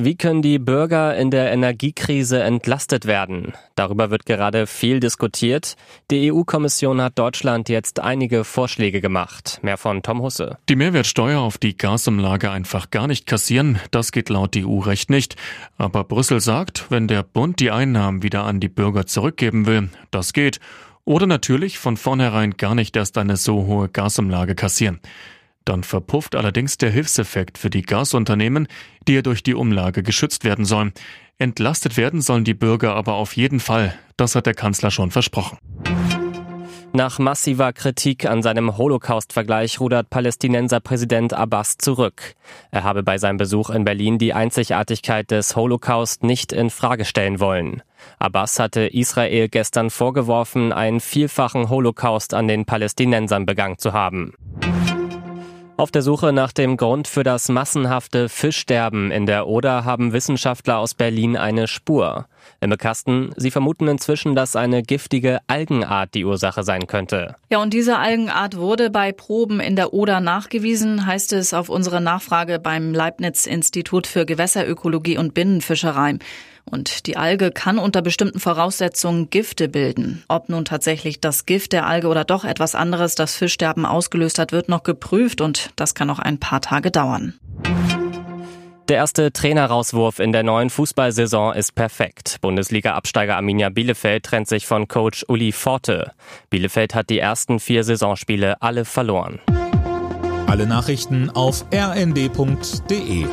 Wie können die Bürger in der Energiekrise entlastet werden? Darüber wird gerade viel diskutiert. Die EU-Kommission hat Deutschland jetzt einige Vorschläge gemacht. Mehr von Tom Husse. Die Mehrwertsteuer auf die Gasumlage einfach gar nicht kassieren, das geht laut EU-Recht nicht. Aber Brüssel sagt, wenn der Bund die Einnahmen wieder an die Bürger zurückgeben will, das geht. Oder natürlich von vornherein gar nicht erst eine so hohe Gasumlage kassieren. Dann verpufft allerdings der Hilfseffekt für die Gasunternehmen, die ja durch die Umlage geschützt werden sollen. Entlastet werden sollen die Bürger aber auf jeden Fall. Das hat der Kanzler schon versprochen. Nach massiver Kritik an seinem Holocaust-Vergleich rudert Palästinenser Präsident Abbas zurück. Er habe bei seinem Besuch in Berlin die Einzigartigkeit des Holocaust nicht in Frage stellen wollen. Abbas hatte Israel gestern vorgeworfen, einen vielfachen Holocaust an den Palästinensern begangen zu haben. Auf der Suche nach dem Grund für das massenhafte Fischsterben in der Oder haben Wissenschaftler aus Berlin eine Spur. Im Kasten, sie vermuten inzwischen, dass eine giftige Algenart die Ursache sein könnte. Ja, und diese Algenart wurde bei Proben in der Oder nachgewiesen, heißt es auf unsere Nachfrage beim Leibniz-Institut für Gewässerökologie und Binnenfischerei. Und die Alge kann unter bestimmten Voraussetzungen Gifte bilden. Ob nun tatsächlich das Gift der Alge oder doch etwas anderes das Fischsterben ausgelöst hat, wird noch geprüft und das kann noch ein paar Tage dauern. Der erste Trainerauswurf in der neuen Fußballsaison ist perfekt. Bundesliga-Absteiger Arminia Bielefeld trennt sich von Coach Uli Forte. Bielefeld hat die ersten vier Saisonspiele alle verloren. Alle Nachrichten auf rnd.de